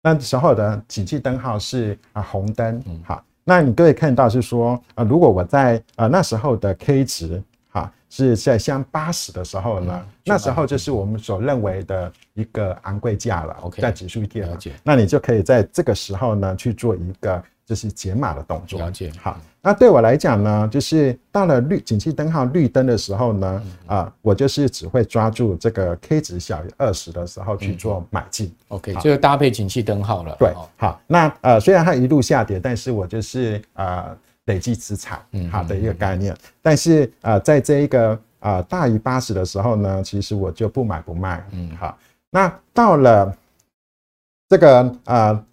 那时候的景气灯号是啊红灯，嗯，好，那你各位看到是说啊、呃，如果我在啊、呃、那时候的 K 值哈是在像八十的时候呢，嗯、那时候就是我们所认为的一个昂贵价了，OK，在指数跌了解，那你就可以在这个时候呢去做一个。就是减码的动作。了解。好，那对我来讲呢，就是到了绿景气灯号绿灯的时候呢，啊，我就是只会抓住这个 K 值小于二十的时候去做买进。OK，就搭配景气灯号了。对，好，那呃，虽然它一路下跌，但是我就是呃累积资产，好的一个概念。但是呃，在这一个呃大于八十的时候呢，其实我就不买不卖。嗯，好，那到了这个呃。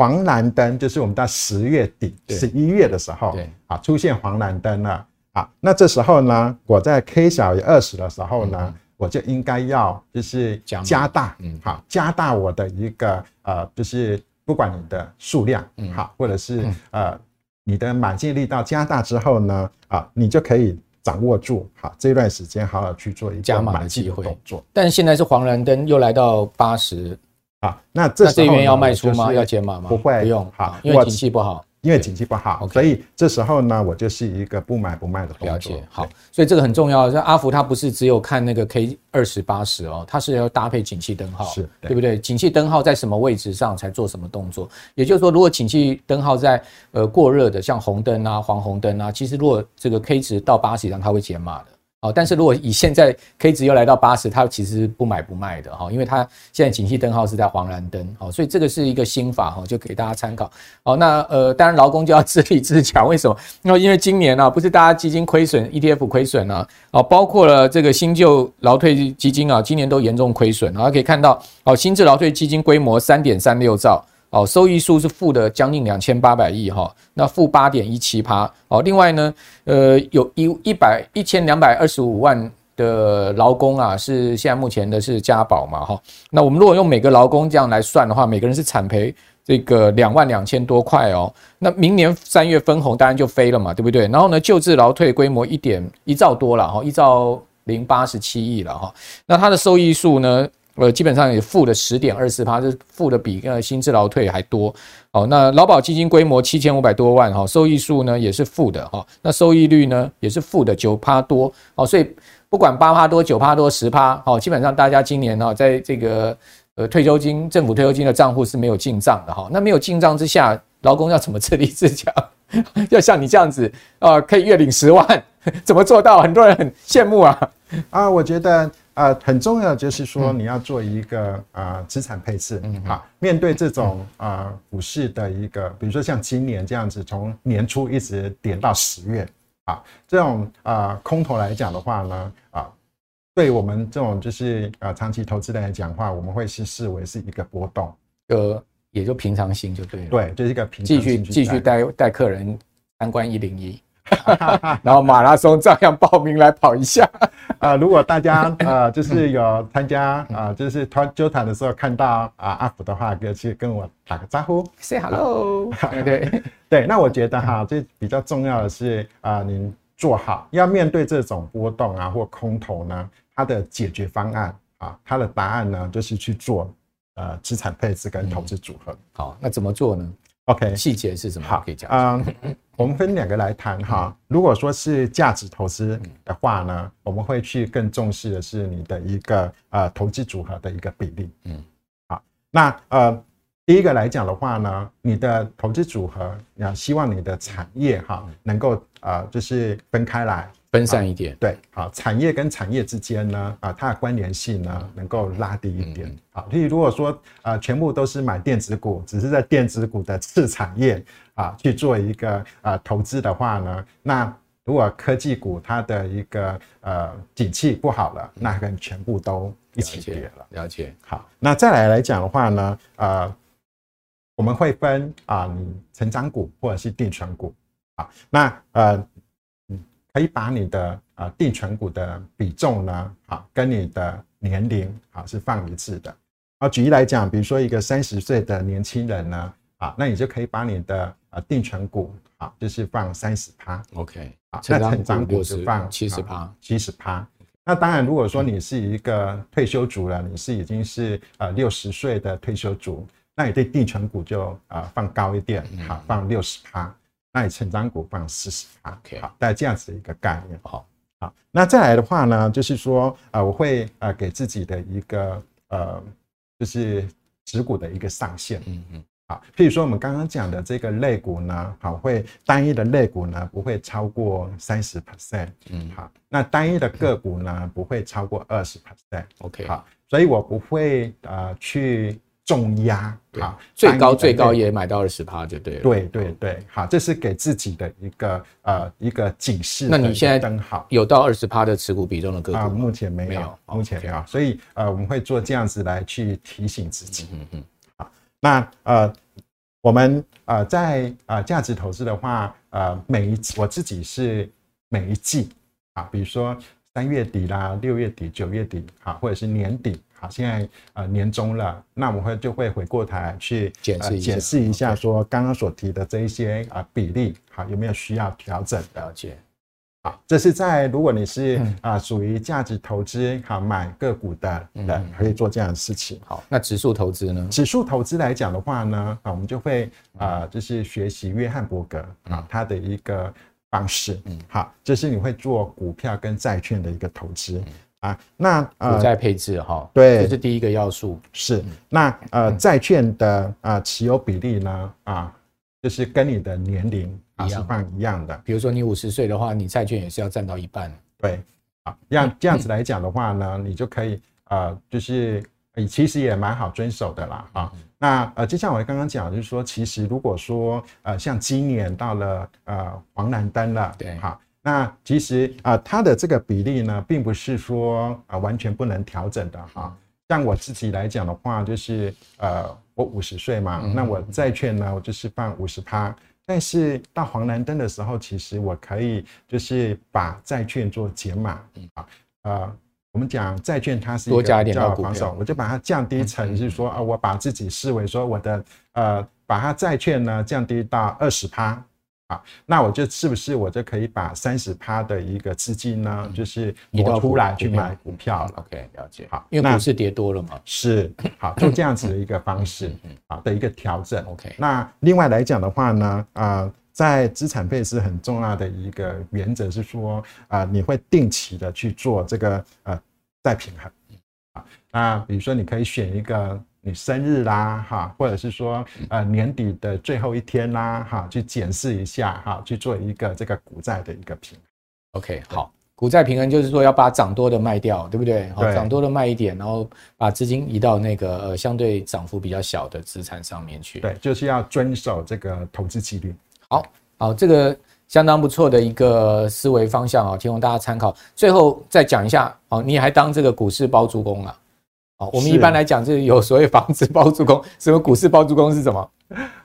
黄蓝灯就是我们到十月底、十一月的时候，对啊，出现黄蓝灯了啊。那这时候呢，我在 K 小于二十的时候呢，我就应该要就是加大，嗯，好，加大我的一个呃，就是不管你的数量，嗯，好，或者是呃你的买进力道加大之后呢，啊，你就可以掌握住好这段时间，好好去做一个加码的机会动作。但现在是黄蓝灯又来到八十。好，那这时候要卖出吗？要减码吗？不会，不用。好，因为景气不好，因为景气不好，所以这时候呢，我就是一个不买不卖的动作。了解。好，所以这个很重要。像阿福他不是只有看那个 K 二十八十哦，他是要搭配景气灯号，是对不对？景气灯号在什么位置上才做什么动作？也就是说，如果景气灯号在呃过热的，像红灯啊、黄红灯啊，其实如果这个 K 值到八十以上，它会减码的。哦，但是如果以现在 K 值又来到八十，它其实不买不卖的哈，因为它现在景气灯号是在黄蓝灯，哦，所以这个是一个新法哈，就给大家参考。哦，那呃，当然劳工就要 <laughs> 自立自强，为什么？那因为今年呢，不是大家基金亏损，ETF 亏损啊，哦，包括了这个新旧劳退基金啊，今年都严重亏损，然后可以看到，哦，新制劳退基金规模三点三六兆。哦，收益数是负的将近两千八百亿哈，那负八点一七趴。哦，另外呢，呃，有一一百一千两百二十五万的劳工啊，是现在目前的是加保嘛哈。那我们如果用每个劳工这样来算的话，每个人是产赔这个两万两千多块哦。那明年三月分红当然就飞了嘛，对不对？然后呢，旧制劳退规模一点一兆多了哈，一兆零八十七亿了哈。那它的收益数呢？呃，基本上也负的十点二四趴，是负的比呃新制劳退还多。哦，那劳保基金规模七千五百多万哈，收益数呢也是负的哈。那收益率呢也是负的九趴多。哦，所以不管八趴多、九趴多、十趴，哦，基本上大家今年呢，在这个呃退休金、政府退休金的账户是没有进账的哈。那没有进账之下，劳工要怎么自立自强？<laughs> 要像你这样子啊，可以月领十万，<laughs> 怎么做到？很多人很羡慕啊。啊，我觉得。呃，很重要的就是说，你要做一个呃资产配置，嗯，好，面对这种呃股市的一个，比如说像今年这样子，从年初一直跌到十月，啊，这种呃空头来讲的话呢，啊，对我们这种就是呃长期投资人来讲的话，我们会是视为是一个波动，呃，也就平常心就对了，对，就是一个平常心继续继续带带客人参观一零一。<laughs> 然后马拉松照样报名来跑一下啊！<laughs> 如果大家呃就是有参加啊，就是团揪团的时候看到啊阿福的话，可以去跟我打个招呼，say hello。<laughs> 对对，那我觉得哈，这比较重要的是啊，您做好要面对这种波动啊或空头呢，它的解决方案啊，它的答案呢就是去做呃资产配置跟投资组合。好，那怎么做呢？OK，细节是什么？好，可以讲。啊、呃，我们分两个来谈哈。如果说是价值投资的话呢，我们会去更重视的是你的一个呃投资组合的一个比例。嗯，好，那呃第一个来讲的话呢，你的投资组合，你要希望你的产业哈能够呃就是分开来。分散一点，对，好，产业跟产业之间呢，啊，它的关联性呢，能够拉低一点，好，所以如果说啊，全部都是买电子股，只是在电子股的次产业啊去做一个啊投资的话呢，那如果科技股它的一个呃景气不好了，那可能全部都一起跌了。了解，好，那再来来讲的话呢，呃，我们会分啊，你成长股或者是定存股，啊，那呃。可以把你的啊定存股的比重呢，啊跟你的年龄啊是放一致的。啊，举例来讲，比如说一个三十岁的年轻人呢，啊，那你就可以把你的啊定存股啊就是放三十趴，OK，啊，那成长股就放七十趴，七十趴。那当然，如果说你是一个退休族了，你是已经是呃六十岁的退休族，那你对定存股就啊放高一点，好，放六十趴。那你成长股放四十趴，OK，好，大概这样子一个概念，好，好，那再来的话呢，就是说，呃，我会呃给自己的一个呃，就是持股的一个上限，嗯嗯，好，譬如说我们刚刚讲的这个类股呢，好，会单一的类股呢不会超过三十 percent，嗯，好，那单一的个股呢不会超过二十 percent，OK，好，所以我不会呃去。重压啊，最高最高也买到二十趴就对了。对对对，好，这是给自己的一个呃一个警示。那你现在刚好有到二十趴的持股比重的个股？啊，目前没有，目前没有。所以呃，我们会做这样子来去提醒自己。嗯嗯。好，那呃，我们呃在呃价值投资的话，呃每一我自己是每一季啊，比如说三月底啦、六月底、九月底啊，或者是年底。好，现在呃年终了，那我们会就会回过头来去检视检视一下，说刚刚所提的这一些啊比例，好有没有需要调整？了解。好，这是在如果你是啊属于价值投资，好买个股的人可以做这样的事情。好，那指数投资呢？指数投资来讲的话呢，啊我们就会啊就是学习约翰伯格啊他的一个方式。嗯，好，就是你会做股票跟债券的一个投资。啊，那呃，股债配置哈，对，这是第一个要素。是，那呃，债券的啊持有比例呢，啊，就是跟你的年龄啊是放一样的。比如说你五十岁的话，你债券也是要占到一半。对，啊，这样这样子来讲的话呢，你就可以呃，就是其实也蛮好遵守的啦。啊，那呃，就像我刚刚讲，就是说，其实如果说呃，像今年到了呃黄蓝灯了，对，好。那其实啊，它的这个比例呢，并不是说啊完全不能调整的哈。像我自己来讲的话，就是呃，我五十岁嘛，那我债券呢，我就是放五十趴。但是到黄蓝灯的时候，其实我可以就是把债券做减码啊。呃，我们讲债券它是一个比较防守，我就把它降低成是说啊，我把自己视为说我的呃，把它债券呢降低到二十趴。好，那我就是不是我就可以把三十趴的一个资金呢，嗯、就是挪出来去买股票了？OK，了解。好，因为股市跌多了嘛。是，好，就这样子的一个方式，啊的一个调整。OK，那另外来讲的话呢，啊、呃，在资产配置很重要的一个原则是说，啊、呃，你会定期的去做这个呃再平衡。啊，那比如说你可以选一个。你生日啦，哈，或者是说，呃，年底的最后一天啦，哈，去检视一下，哈，去做一个这个股债的一个平衡。OK，好，股债平衡就是说要把涨多的卖掉，对不对？好，涨多的卖一点，然后把资金移到那个呃相对涨幅比较小的资产上面去。对，就是要遵守这个投资纪律。好，好，这个相当不错的一个思维方向啊，提供大家参考。最后再讲一下，哦，你还当这个股市包租公啊？我们一般来讲，就是有所谓房子包租公，什么股市包租公是什么？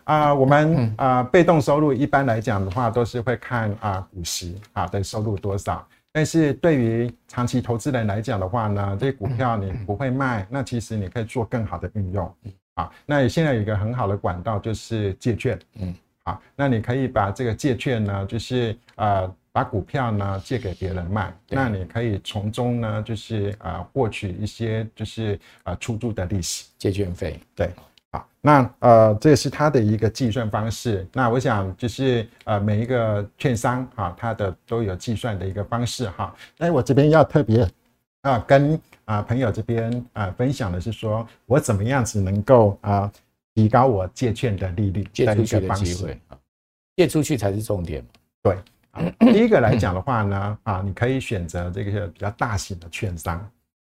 啊，我们啊，被动收入一般来讲的话，都是会看啊股息啊的收入多少。但是对于长期投资人来讲的话呢，这些股票你不会卖，那其实你可以做更好的运用。啊，那你现在有一个很好的管道就是借券。嗯，啊，那你可以把这个借券呢，就是呃。把股票呢借给别人卖，那你可以从中呢就是呃获取一些就是呃出租的利息，借券费。对，好，那呃，这个是它的一个计算方式。那我想就是呃，每一个券商哈，它的都有计算的一个方式哈。但是我这边要特别啊，跟啊朋友这边啊分享的是说，我怎么样子能够啊提高我借券的利率，借出去的机会啊，借出去才是重点。对，第一个来讲的话呢，啊，你可以选择这个比较大型的券商。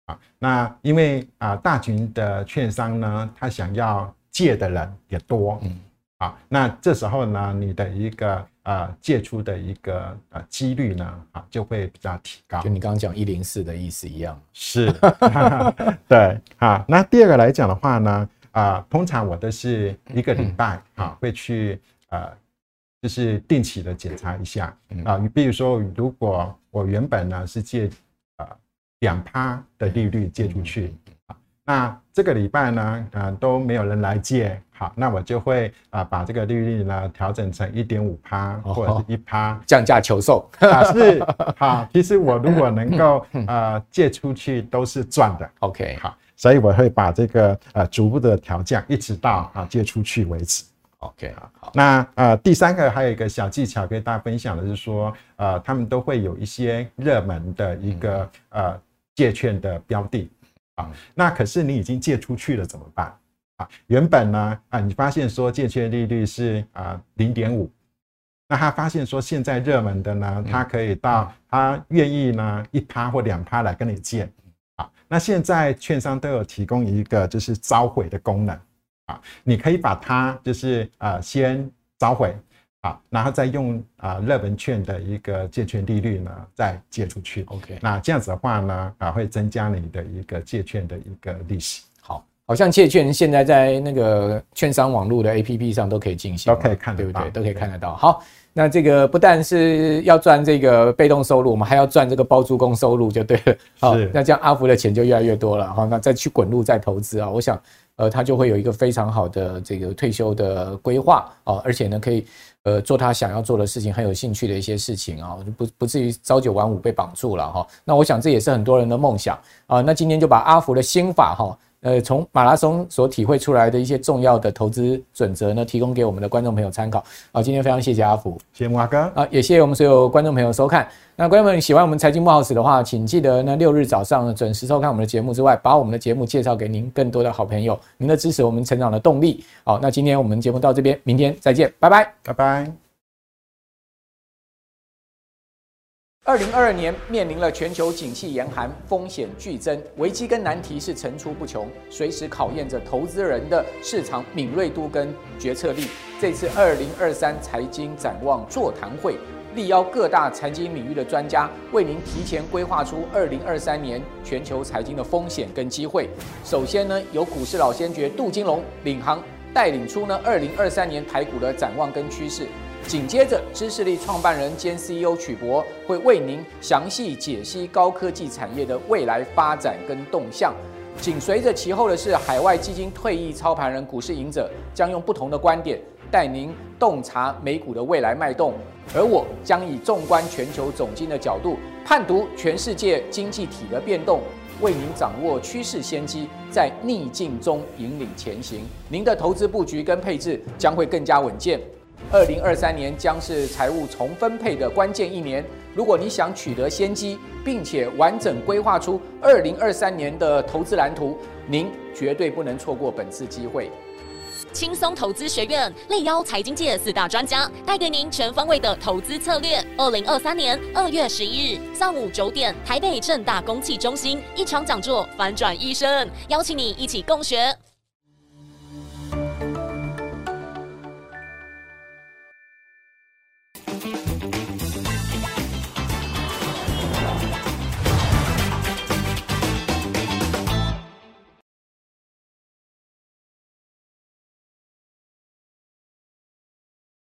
啊。那因为啊，大型的券商呢，他想要借的人也多，嗯，啊，那这时候呢，你的一个呃借出的一个呃几率呢，啊，就会比较提高。就你刚刚讲一零四的意思一样，是，<laughs> 对，啊，那第二个来讲的话呢，啊，通常我都是一个礼拜啊，会去呃，就是定期的检查一下啊，你比如说，如果我原本呢是借两趴的利率借出去，那这个礼拜呢，啊，都没有人来借，好，那我就会啊把这个利率呢调整成一点五趴或者是一趴，<laughs> 降价求售啊，是好，其实我如果能够呃借出去都是赚的，OK，好，所以我会把这个呃逐步的调降，一直到啊借出去为止。OK 好，那呃第三个还有一个小技巧跟大家分享的是说，呃，他们都会有一些热门的一个呃。借券的标的啊，那可是你已经借出去了怎么办啊？原本呢啊，你发现说借券利率是啊零点五，那他发现说现在热门的呢，他可以到他愿意呢一趴或两趴来跟你借啊。那现在券商都有提供一个就是召回的功能啊，你可以把它就是啊先召回。啊，然后再用啊热门券的一个借券利率呢，再借出去。OK，那这样子的话呢，啊会增加你的一个借券的一个利息。好，好像借券现在在那个券商网络的 APP 上都可以进行，都可以看得到，对不对？都可以看得到。好，那这个不但是要赚这个被动收入，我们还要赚这个包租公收入，就对了。好，那这样阿福的钱就越来越多了。好，那再去滚入再投资啊，我想呃他就会有一个非常好的这个退休的规划啊，而且呢可以。呃，做他想要做的事情，很有兴趣的一些事情啊，不不至于朝九晚五被绑住了哈。那我想这也是很多人的梦想啊。那今天就把阿福的心法哈。呃，从马拉松所体会出来的一些重要的投资准则呢，提供给我们的观众朋友参考。好，今天非常谢谢阿福，谢谢木华哥啊，也谢谢我们所有观众朋友收看。那观众朋友喜欢我们财经慕 House 的话，请记得呢六日早上准时收看我们的节目之外，把我们的节目介绍给您更多的好朋友。您的支持我们成长的动力。好，那今天我们节目到这边，明天再见，拜拜，拜拜。二零二二年面临了全球景气严寒，风险剧增，危机跟难题是层出不穷，随时考验着投资人的市场敏锐度跟决策力。这次二零二三财经展望座谈会，力邀各大财经领域的专家，为您提前规划出二零二三年全球财经的风险跟机会。首先呢，由股市老先觉杜金龙领航，带领出呢二零二三年台股的展望跟趋势。紧接着，知识力创办人兼 CEO 曲博会为您详细解析高科技产业的未来发展跟动向。紧随着其后的是海外基金退役操盘人股市赢者，将用不同的观点带您洞察美股的未来脉动。而我将以纵观全球总经的角度，判读全世界经济体的变动，为您掌握趋势先机，在逆境中引领前行。您的投资布局跟配置将会更加稳健。二零二三年将是财务重分配的关键一年。如果你想取得先机，并且完整规划出二零二三年的投资蓝图，您绝对不能错过本次机会。轻松投资学院力邀财经界四大专家，带给您全方位的投资策略。二零二三年二月十一日上午九点，台北正大公器中心一场讲座，反转一生，邀请你一起共学。